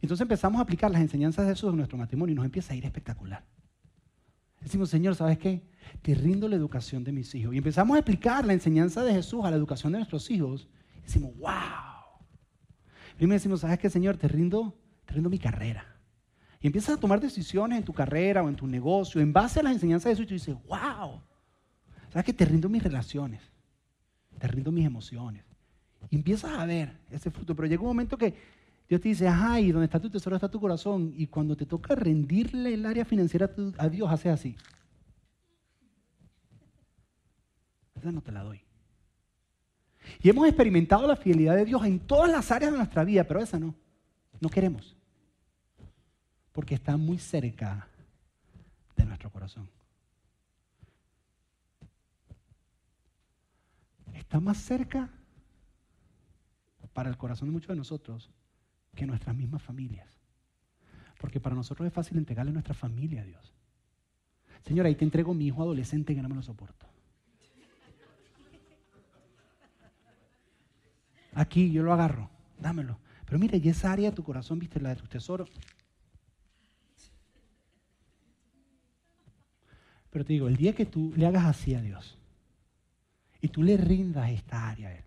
Entonces empezamos a aplicar las enseñanzas de Jesús en nuestro matrimonio y nos empieza a ir espectacular. Decimos, Señor, ¿sabes qué? Te rindo la educación de mis hijos. Y empezamos a explicar la enseñanza de Jesús a la educación de nuestros hijos. Y decimos, wow. Primero decimos, ¿sabes qué, Señor? Te rindo, te rindo mi carrera. Y empiezas a tomar decisiones en tu carrera o en tu negocio en base a las enseñanzas de Jesús y tú dices, wow. ¿Sabes qué? Te rindo mis relaciones. Te rindo mis emociones. Y empiezas a ver ese fruto. Pero llega un momento que Dios te dice, ajá, y donde está tu tesoro está tu corazón. Y cuando te toca rendirle el área financiera a Dios, hace así. Esa no te la doy. Y hemos experimentado la fidelidad de Dios en todas las áreas de nuestra vida, pero esa no. No queremos. Porque está muy cerca de nuestro corazón. Está más cerca para el corazón de muchos de nosotros que nuestras mismas familias. Porque para nosotros es fácil entregarle a nuestra familia a Dios. Señora, ahí te entrego mi hijo adolescente que no me lo soporto. Aquí yo lo agarro, dámelo. Pero mira, y esa área de tu corazón, viste, la de tus tesoros. Pero te digo, el día que tú le hagas así a Dios y tú le rindas esta área a Él,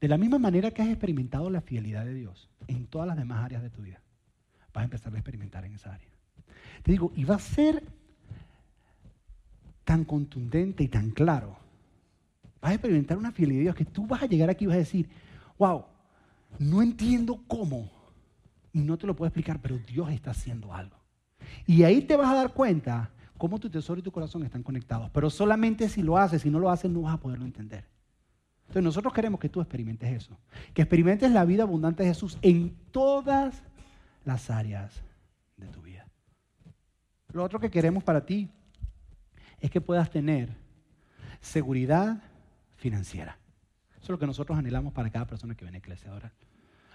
de la misma manera que has experimentado la fidelidad de Dios en todas las demás áreas de tu vida, vas a empezar a experimentar en esa área. Te digo, y va a ser tan contundente y tan claro. Vas a experimentar una fidelidad de Dios que tú vas a llegar aquí y vas a decir, wow, no entiendo cómo. Y no te lo puedo explicar, pero Dios está haciendo algo. Y ahí te vas a dar cuenta cómo tu tesoro y tu corazón están conectados. Pero solamente si lo haces, si no lo haces, no vas a poderlo entender. Entonces nosotros queremos que tú experimentes eso, que experimentes la vida abundante de Jesús en todas las áreas de tu vida. Lo otro que queremos para ti es que puedas tener seguridad financiera. Eso es lo que nosotros anhelamos para cada persona que viene a Iglesia ahora.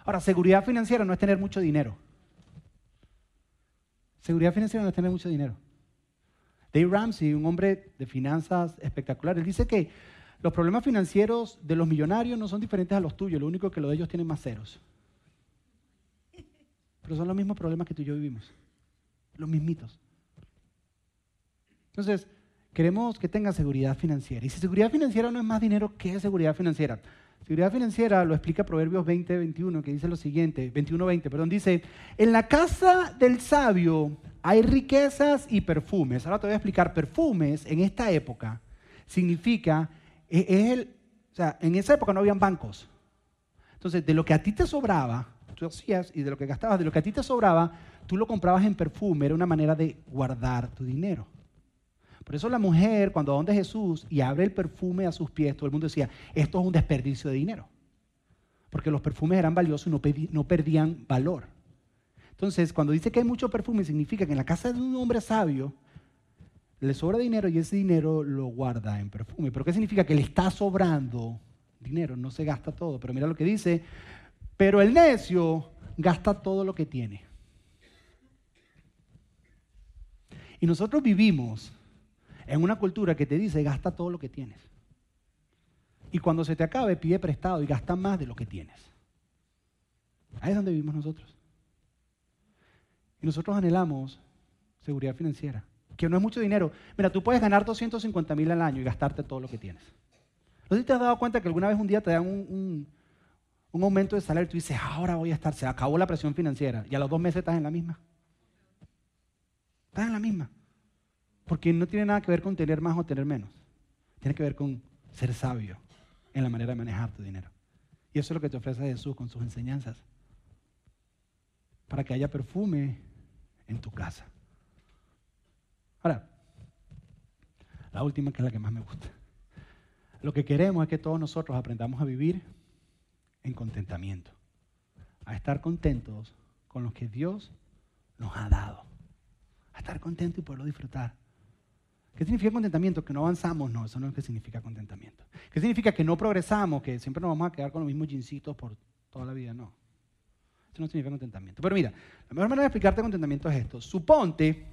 Ahora, seguridad financiera no es tener mucho dinero. Seguridad financiera no es tener mucho dinero. Dave Ramsey, un hombre de finanzas espectacular, él dice que los problemas financieros de los millonarios no son diferentes a los tuyos, lo único que los de ellos tienen más ceros. Pero son los mismos problemas que tú y yo vivimos, los mismitos. Entonces, queremos que tenga seguridad financiera. Y si seguridad financiera no es más dinero, ¿qué es seguridad financiera? Seguridad financiera lo explica Proverbios 20, 21, que dice lo siguiente, 21, 20, perdón, dice, en la casa del sabio hay riquezas y perfumes. Ahora te voy a explicar, perfumes en esta época significa es el, o sea, en esa época no habían bancos. Entonces, de lo que a ti te sobraba, tú hacías, y de lo que gastabas, de lo que a ti te sobraba, tú lo comprabas en perfume, era una manera de guardar tu dinero. Por eso la mujer, cuando va donde Jesús y abre el perfume a sus pies, todo el mundo decía, esto es un desperdicio de dinero. Porque los perfumes eran valiosos y no, no perdían valor. Entonces, cuando dice que hay mucho perfume, significa que en la casa de un hombre sabio le sobra dinero y ese dinero lo guarda en perfume. ¿Pero qué significa? Que le está sobrando dinero, no se gasta todo. Pero mira lo que dice, pero el necio gasta todo lo que tiene. Y nosotros vivimos en una cultura que te dice, gasta todo lo que tienes. Y cuando se te acabe, pide prestado y gasta más de lo que tienes. Ahí es donde vivimos nosotros. Y nosotros anhelamos seguridad financiera que no es mucho dinero. Mira, tú puedes ganar 250 mil al año y gastarte todo lo que tienes. No te has dado cuenta que alguna vez un día te dan un, un, aumento de salario y tú dices, ahora voy a estar, se acabó la presión financiera. Y a los dos meses estás en la misma. Estás en la misma. Porque no tiene nada que ver con tener más o tener menos. Tiene que ver con ser sabio en la manera de manejar tu dinero. Y eso es lo que te ofrece Jesús con sus enseñanzas. Para que haya perfume en tu casa. Ahora, la última que es la que más me gusta. Lo que queremos es que todos nosotros aprendamos a vivir en contentamiento, a estar contentos con lo que Dios nos ha dado, a estar contentos y poderlo disfrutar. ¿Qué significa contentamiento? Que no avanzamos, no, eso no es lo que significa contentamiento. ¿Qué significa que no progresamos, que siempre nos vamos a quedar con los mismos jeansitos por toda la vida? No. Eso no significa contentamiento. Pero mira, la mejor manera de explicarte contentamiento es esto. Suponte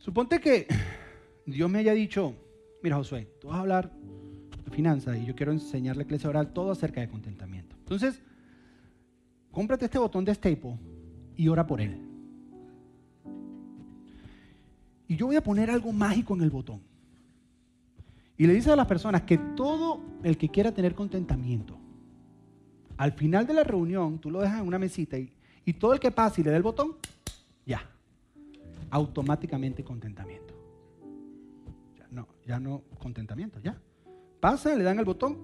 Suponte que Dios me haya dicho, mira Josué, tú vas a hablar de finanzas y yo quiero enseñarle la iglesia oral todo acerca de contentamiento. Entonces, cómprate este botón de staple y ora por él. Y yo voy a poner algo mágico en el botón. Y le dice a las personas que todo el que quiera tener contentamiento, al final de la reunión, tú lo dejas en una mesita y, y todo el que pase y le dé el botón, automáticamente contentamiento. Ya no, ya no contentamiento, ya. Pasa, le dan el botón,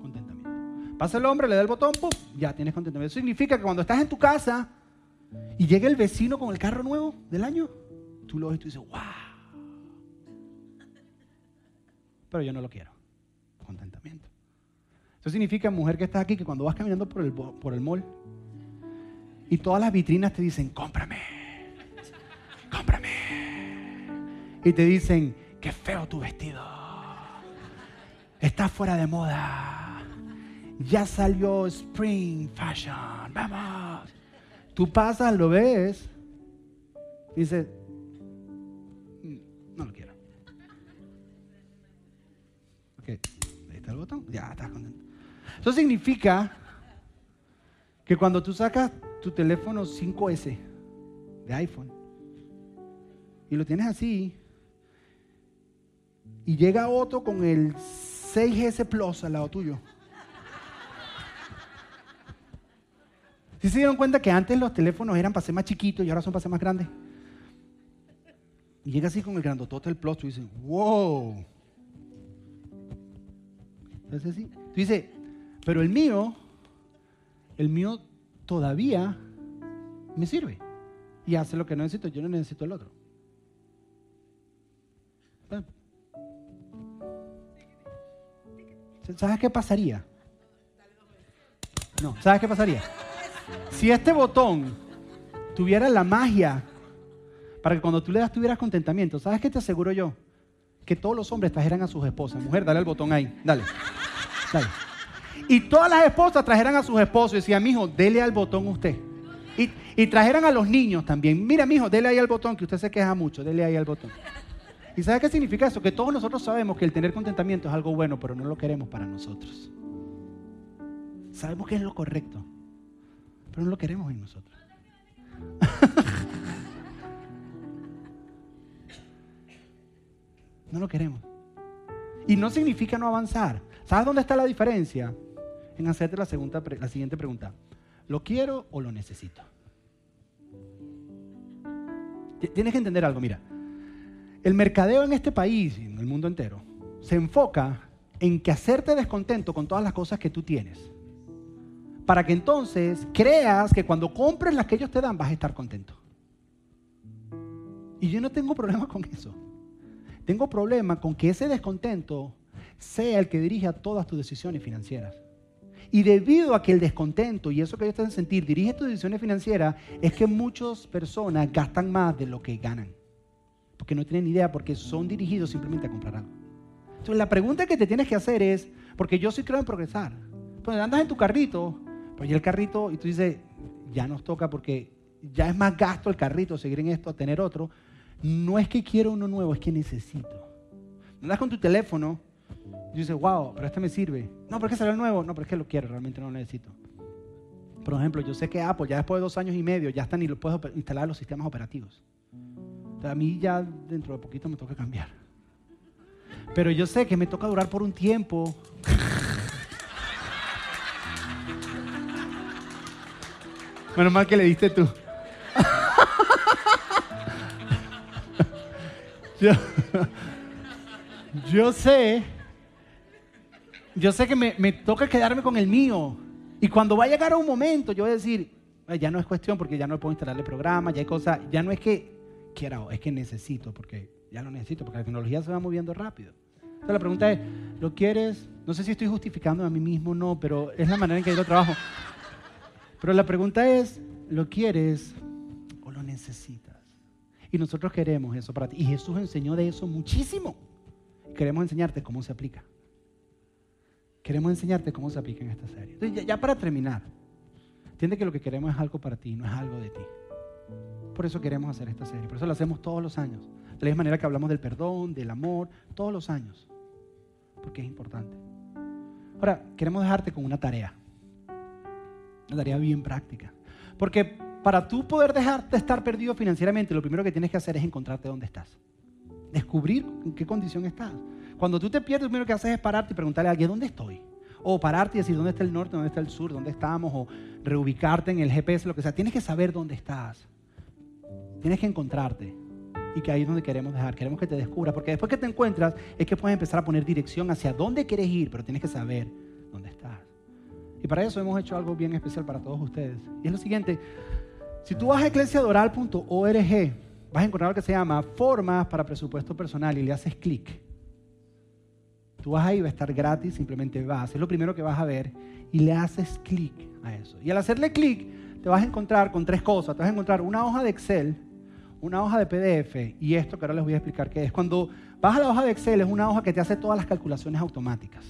contentamiento. Pasa el hombre, le da el botón, ¡pum! ya tienes contentamiento. Eso significa que cuando estás en tu casa y llega el vecino con el carro nuevo del año, tú lo ves y tú dices, ¡wow! Pero yo no lo quiero. Contentamiento. Eso significa, mujer que estás aquí, que cuando vas caminando por el, por el mall y todas las vitrinas te dicen, cómprame. Y te dicen, qué feo tu vestido. Está fuera de moda. Ya salió Spring Fashion. Vamos. Tú pasas, lo ves. Dices, "Mm, no lo quiero. Ok, ahí está el botón. Ya estás contento. Eso significa que cuando tú sacas tu teléfono 5S de iPhone y lo tienes así y llega otro con el 6S Plus al lado tuyo. ¿Sí se dieron cuenta que antes los teléfonos eran para ser más chiquitos y ahora son para ser más grandes? Y llega así con el grandotote del Plus, tú dices, wow. ¿Es así? Tú dices, pero el mío, el mío todavía me sirve. Y hace lo que no necesito, yo no necesito el otro. Bueno. ¿Sabes qué pasaría? No, ¿sabes qué pasaría? Si este botón tuviera la magia para que cuando tú le das tuvieras contentamiento, ¿sabes qué te aseguro yo? Que todos los hombres trajeran a sus esposas. Mujer, dale el botón ahí, dale. Dale. Y todas las esposas trajeran a sus esposos y decían, mijo, dele al botón usted. Y, y trajeran a los niños también. Mira, mijo, dele ahí al botón, que usted se queja mucho, dele ahí al botón. ¿Y sabe qué significa eso? Que todos nosotros sabemos que el tener contentamiento es algo bueno, pero no lo queremos para nosotros. Sabemos que es lo correcto, pero no lo queremos en nosotros. no lo queremos. Y no significa no avanzar. ¿Sabes dónde está la diferencia? En hacerte la, segunda, la siguiente pregunta. ¿Lo quiero o lo necesito? Tienes que entender algo, mira. El mercadeo en este país y en el mundo entero se enfoca en que hacerte descontento con todas las cosas que tú tienes. Para que entonces creas que cuando compres las que ellos te dan vas a estar contento. Y yo no tengo problema con eso. Tengo problema con que ese descontento sea el que dirija todas tus decisiones financieras. Y debido a que el descontento y eso que ellos te hacen sentir dirige tus decisiones financieras, es que muchas personas gastan más de lo que ganan. Porque no tienen idea, porque son dirigidos simplemente a comprar algo. Entonces la pregunta que te tienes que hacer es, porque yo sí creo en progresar. Pues andas en tu carrito, pues ya el carrito, y tú dices, ya nos toca porque ya es más gasto el carrito, seguir en esto, tener otro. No es que quiero uno nuevo, es que necesito. Andas con tu teléfono y dices, wow, pero este me sirve. No, pero es que salió el nuevo. No, pero es lo quiero, realmente no lo necesito. Por ejemplo, yo sé que Apple ya después de dos años y medio ya están y lo puedes instalar los sistemas operativos. A mí ya dentro de poquito me toca cambiar. Pero yo sé que me toca durar por un tiempo. Menos mal que le diste tú. yo, yo sé, yo sé que me, me, toca quedarme con el mío. Y cuando va a llegar un momento, yo voy a decir, ya no es cuestión porque ya no puedo instalarle programa, ya hay cosas, ya no es que quiera, es que necesito, porque ya lo necesito, porque la tecnología se va moviendo rápido. Entonces la pregunta es, ¿lo quieres? No sé si estoy justificando a mí mismo, no, pero es la manera en que yo trabajo. Pero la pregunta es, ¿lo quieres o lo necesitas? Y nosotros queremos eso para ti. Y Jesús enseñó de eso muchísimo. Queremos enseñarte cómo se aplica. Queremos enseñarte cómo se aplica en esta serie. Entonces, ya, ya para terminar, entiende que lo que queremos es algo para ti, no es algo de ti. Por eso queremos hacer esta serie. Por eso lo hacemos todos los años. De la misma manera que hablamos del perdón, del amor, todos los años. Porque es importante. Ahora, queremos dejarte con una tarea. Una tarea bien práctica. Porque para tú poder dejar de estar perdido financieramente, lo primero que tienes que hacer es encontrarte dónde estás. Descubrir en qué condición estás. Cuando tú te pierdes, lo primero que haces es pararte y preguntarle a alguien, ¿dónde estoy? O pararte y decir, ¿dónde está el norte? ¿Dónde está el sur? ¿Dónde estamos? O reubicarte en el GPS, lo que sea. Tienes que saber dónde estás. Tienes que encontrarte. Y que ahí es donde queremos dejar. Queremos que te descubra. Porque después que te encuentras, es que puedes empezar a poner dirección hacia dónde quieres ir, pero tienes que saber dónde estás. Y para eso hemos hecho algo bien especial para todos ustedes. Y es lo siguiente. Si tú vas a eclesiadoral.org, vas a encontrar lo que se llama Formas para Presupuesto Personal y le haces clic. Tú vas ahí, va a estar gratis, simplemente vas. Es lo primero que vas a ver y le haces clic a eso. Y al hacerle clic, te vas a encontrar con tres cosas. Te vas a encontrar una hoja de Excel, una hoja de PDF y esto que ahora les voy a explicar qué es. Cuando vas a la hoja de Excel, es una hoja que te hace todas las calculaciones automáticas.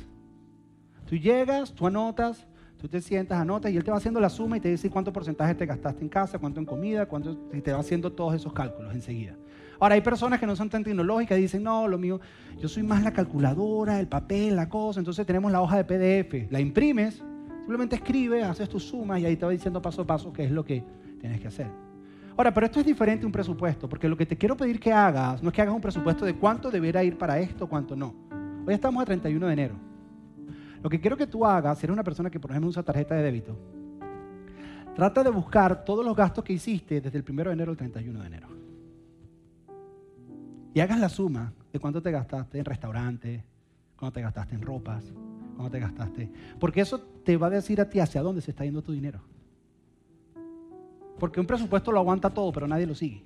Tú llegas, tú anotas, tú te sientas, anotas y él te va haciendo la suma y te dice cuánto porcentaje te gastaste en casa, cuánto en comida, cuánto, y te va haciendo todos esos cálculos enseguida. Ahora, hay personas que no son tan tecnológicas y dicen, no, lo mío, yo soy más la calculadora, el papel, la cosa. Entonces tenemos la hoja de PDF, la imprimes, simplemente escribes, haces tus sumas y ahí te va diciendo paso a paso qué es lo que tienes que hacer. Ahora, pero esto es diferente a un presupuesto, porque lo que te quiero pedir que hagas no es que hagas un presupuesto de cuánto deberá ir para esto, cuánto no. Hoy estamos a 31 de enero. Lo que quiero que tú hagas, si eres una persona que, por ejemplo, usa tarjeta de débito, trata de buscar todos los gastos que hiciste desde el 1 de enero al 31 de enero y hagas la suma de cuánto te gastaste en restaurantes, cuánto te gastaste en ropas, cuánto te gastaste. Porque eso te va a decir a ti hacia dónde se está yendo tu dinero. Porque un presupuesto lo aguanta todo, pero nadie lo sigue.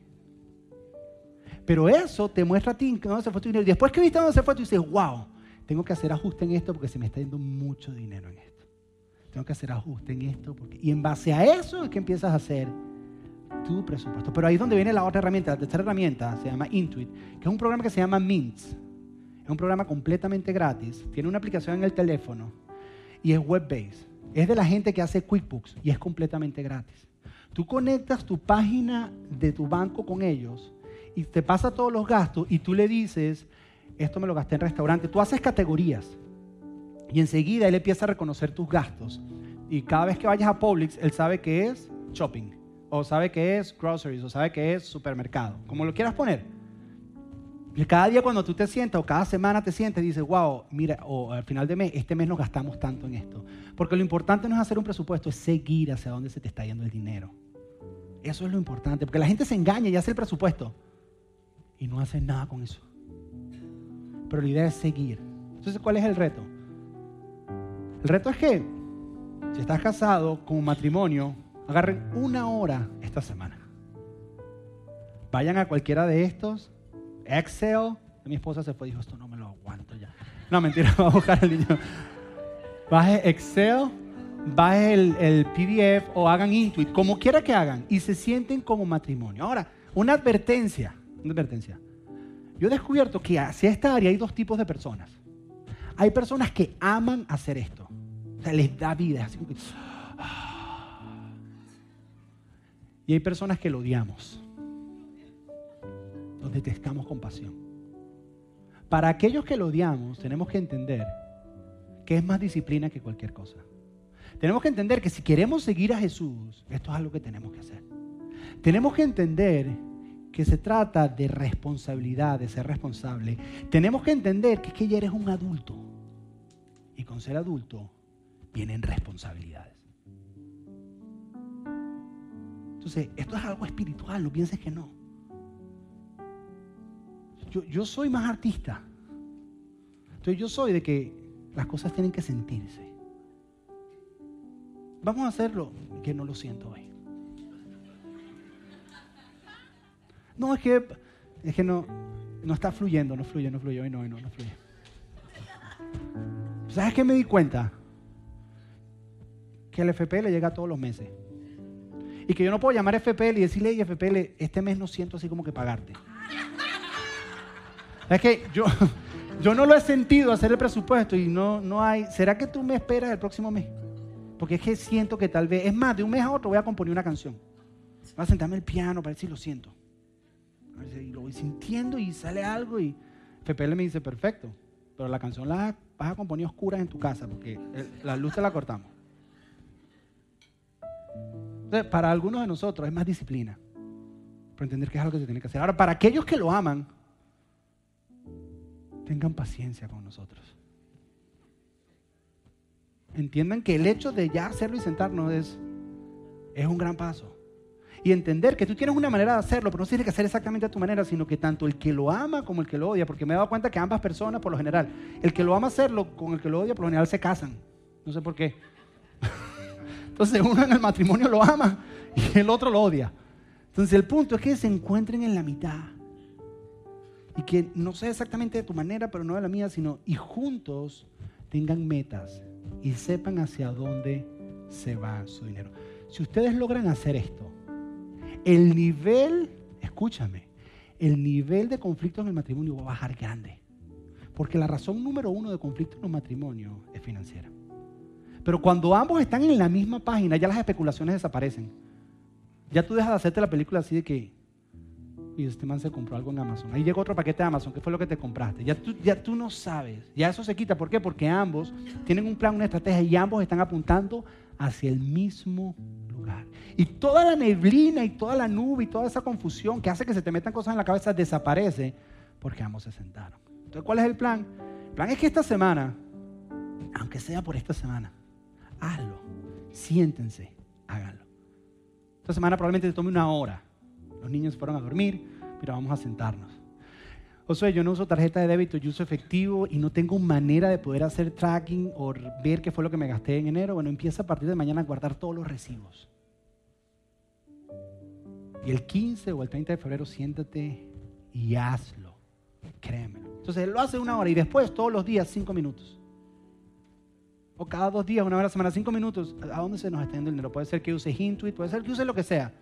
Pero eso te muestra a ti dónde se fue tu dinero. Y después que viste dónde se fue, tú dices, wow, tengo que hacer ajuste en esto porque se me está yendo mucho dinero en esto. Tengo que hacer ajuste en esto. Porque... Y en base a eso es que empiezas a hacer tu presupuesto. Pero ahí es donde viene la otra herramienta. La tercera herramienta se llama Intuit, que es un programa que se llama Mints. Es un programa completamente gratis. Tiene una aplicación en el teléfono y es web-based. Es de la gente que hace QuickBooks y es completamente gratis. Tú conectas tu página de tu banco con ellos y te pasa todos los gastos y tú le dices, esto me lo gasté en restaurante. Tú haces categorías y enseguida él empieza a reconocer tus gastos. Y cada vez que vayas a Publix, él sabe que es shopping o sabe que es groceries, o sabe que es supermercado, como lo quieras poner. Y cada día cuando tú te sientas o cada semana te sientes, dices, wow, mira, o al final de mes, este mes nos gastamos tanto en esto. Porque lo importante no es hacer un presupuesto, es seguir hacia dónde se te está yendo el dinero. Eso es lo importante, porque la gente se engaña y hace el presupuesto y no hace nada con eso. Pero la idea es seguir. Entonces, ¿cuál es el reto? El reto es que si estás casado con un matrimonio, Agarren una hora esta semana. Vayan a cualquiera de estos. Excel. Mi esposa se fue y dijo, esto no me lo aguanto ya. No, mentira, va a buscar el niño. Baje Excel, baje el, PDF o hagan Intuit, como quiera que hagan, y se sienten como matrimonio. Ahora, una advertencia, una advertencia. Yo he descubierto que hacia esta área hay dos tipos de personas. Hay personas que aman hacer esto. Les da vida. Y hay personas que lo odiamos, donde detestamos con pasión. Para aquellos que lo odiamos, tenemos que entender que es más disciplina que cualquier cosa. Tenemos que entender que si queremos seguir a Jesús, esto es algo que tenemos que hacer. Tenemos que entender que se trata de responsabilidad, de ser responsable. Tenemos que entender que es que ya eres un adulto. Y con ser adulto vienen responsabilidades. Entonces, esto es algo espiritual, no pienses que no. Yo, soy más artista. Entonces yo soy de que las cosas tienen que sentirse. Vamos a hacerlo, que no lo siento hoy. No, es que, es que no, no está fluyendo, no fluye, no fluye, hoy no, hoy no, no fluye. ¿Sabes qué me di cuenta? Que el FP le llega todos los meses. Y que yo no puedo llamar a FPL y decirle, hey, FPL, este mes no siento así como que pagarte. Es que yo, yo no lo he sentido hacer el presupuesto y no, no hay. ¿Será que tú me esperas el próximo mes? Porque es que siento que tal vez, es más, de un mes a otro voy a componer una canción. voy a sentarme el piano para ver si lo siento. Y lo voy sintiendo y sale algo y FPL me dice, perfecto, pero la canción la vas a componer oscura en tu casa porque la luz te la cortamos. Entonces, para algunos de nosotros es más disciplina, para entender que es algo que se tiene que hacer. Ahora, para aquellos que lo aman, tengan paciencia con nosotros. Entiendan que el hecho de ya hacerlo y sentarnos es, es un gran paso. Y entender que tú tienes una manera de hacerlo, pero no tienes que hacer exactamente a tu manera, sino que tanto el que lo ama como el que lo odia, porque me he dado cuenta que ambas personas, por lo general, el que lo ama hacerlo con el que lo odia, por lo general se casan. No sé por qué. Entonces uno en el matrimonio lo ama y el otro lo odia. Entonces el punto es que se encuentren en la mitad. Y que no sea exactamente de tu manera, pero no de la mía, sino y juntos tengan metas y sepan hacia dónde se va su dinero. Si ustedes logran hacer esto, el nivel, escúchame, el nivel de conflicto en el matrimonio va a bajar grande. Porque la razón número uno de conflicto en un matrimonio es financiera. Pero cuando ambos están en la misma página, ya las especulaciones desaparecen. Ya tú dejas de hacerte la película así de que, y este man se compró algo en Amazon. Ahí llegó otro paquete de Amazon, ¿qué fue lo que te compraste? Ya tú, ya tú no sabes. Ya eso se quita. ¿Por qué? Porque ambos tienen un plan, una estrategia y ambos están apuntando hacia el mismo lugar. Y toda la neblina y toda la nube y toda esa confusión que hace que se te metan cosas en la cabeza desaparece porque ambos se sentaron. Entonces, ¿cuál es el plan? El plan es que esta semana, aunque sea por esta semana, hazlo. Siéntense, háganlo. Esta semana probablemente te tome una hora. Los niños fueron a dormir, pero vamos a sentarnos. Sea, yo no uso tarjeta de débito, yo uso efectivo y no tengo manera de poder hacer tracking o ver qué fue lo que me gasté en enero. Bueno, empieza a partir de mañana a guardar todos los recibos. Y el 15 o el 30 de febrero siéntate y hazlo. Créemelo. Entonces, lo hace una hora y después todos los días cinco minutos. O cada dos días, una hora a la semana, cinco minutos. ¿A dónde se nos está yendo el dinero? Puede ser que use Intuit, puede ser que use lo que sea.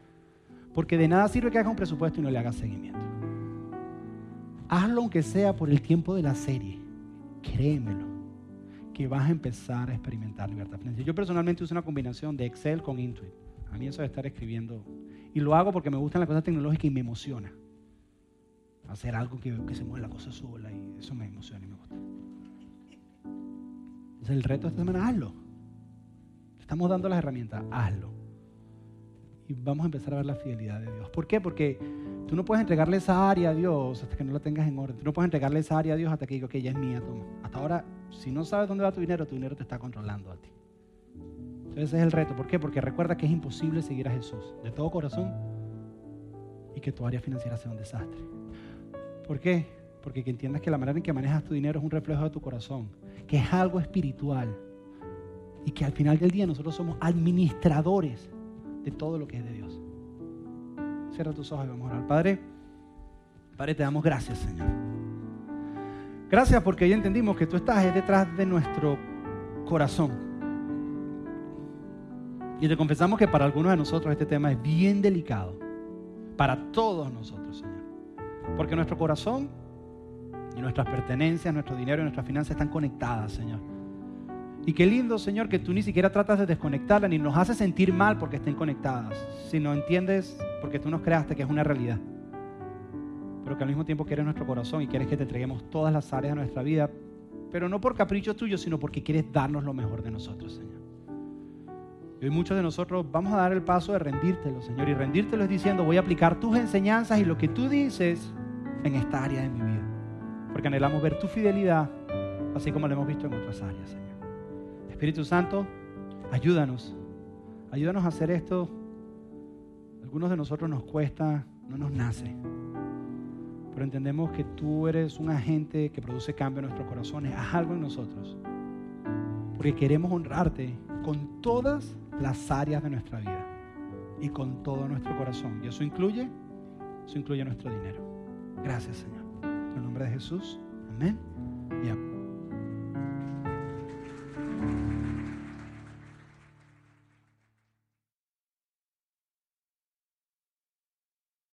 Porque de nada sirve que haga un presupuesto y no le haga seguimiento. Hazlo aunque sea por el tiempo de la serie. Créemelo. Que vas a empezar a experimentar libertad financiera. Yo personalmente uso una combinación de Excel con Intuit. A mí eso de estar escribiendo. Y lo hago porque me gustan las cosas tecnológicas y me emociona. Hacer algo que, se mueva la cosa sola y eso me emociona y me gusta. Entonces el reto de esta semana, hazlo. estamos dando las herramientas, hazlo. Vamos a empezar a ver la fidelidad de Dios. ¿Por qué? Porque Tú no puedes entregarle esa área a Dios hasta que no la tengas en orden. Tú no puedes entregarle esa área a Dios hasta que diga, que ya es mía, toma. Hasta ahora, si no sabes dónde va tu dinero, tu dinero te está controlando a ti. Entonces ese es el reto. ¿Por qué? Porque recuerda que es imposible seguir a Jesús de todo corazón y que tu área financiera sea un desastre. ¿Por qué? Porque que entiendas que la manera en que manejas tu dinero es un reflejo de tu corazón, que es algo espiritual y que al final del día nosotros somos administradores de todo lo que es de Dios. Cierra tus ojos y vamos a orar. Padre, Padre, te damos gracias, Señor. Gracias porque ya entendimos que tú estás detrás de nuestro corazón. Y te confesamos que para algunos de nosotros este tema es bien delicado. Para todos nosotros, Señor. Porque nuestro corazón y nuestras pertenencias, nuestro dinero y nuestras finanzas están conectadas, Señor. Y qué lindo, Señor, que tú ni siquiera tratas de desconectarla ni nos hace sentir mal porque estén conectadas, sino entiendes porque tú nos creaste que es una realidad. Pero que al mismo tiempo quieres nuestro corazón y quieres que te entreguemos todas las áreas de nuestra vida, pero no por capricho tuyo, sino porque quieres darnos lo mejor de nosotros, Señor. Y hoy muchos de nosotros vamos a dar el paso de rendírtelo, Señor, y rendírtelo es diciendo, voy a aplicar tus enseñanzas y lo que tú dices en esta área de mi vida. Porque anhelamos ver tu fidelidad, así como lo hemos visto en otras áreas, Señor. Espíritu Santo, ayúdanos. Ayúdanos a hacer esto. Algunos de nosotros nos cuesta, no nos nace. Pero entendemos que tú eres un agente que produce cambio en nuestros corazones. Haz algo en nosotros. Porque queremos honrarte con todas las áreas de nuestra vida y con todo nuestro corazón. Y eso incluye, eso incluye nuestro dinero. Gracias, Señor. En el nombre de Jesús. Amén. Amén.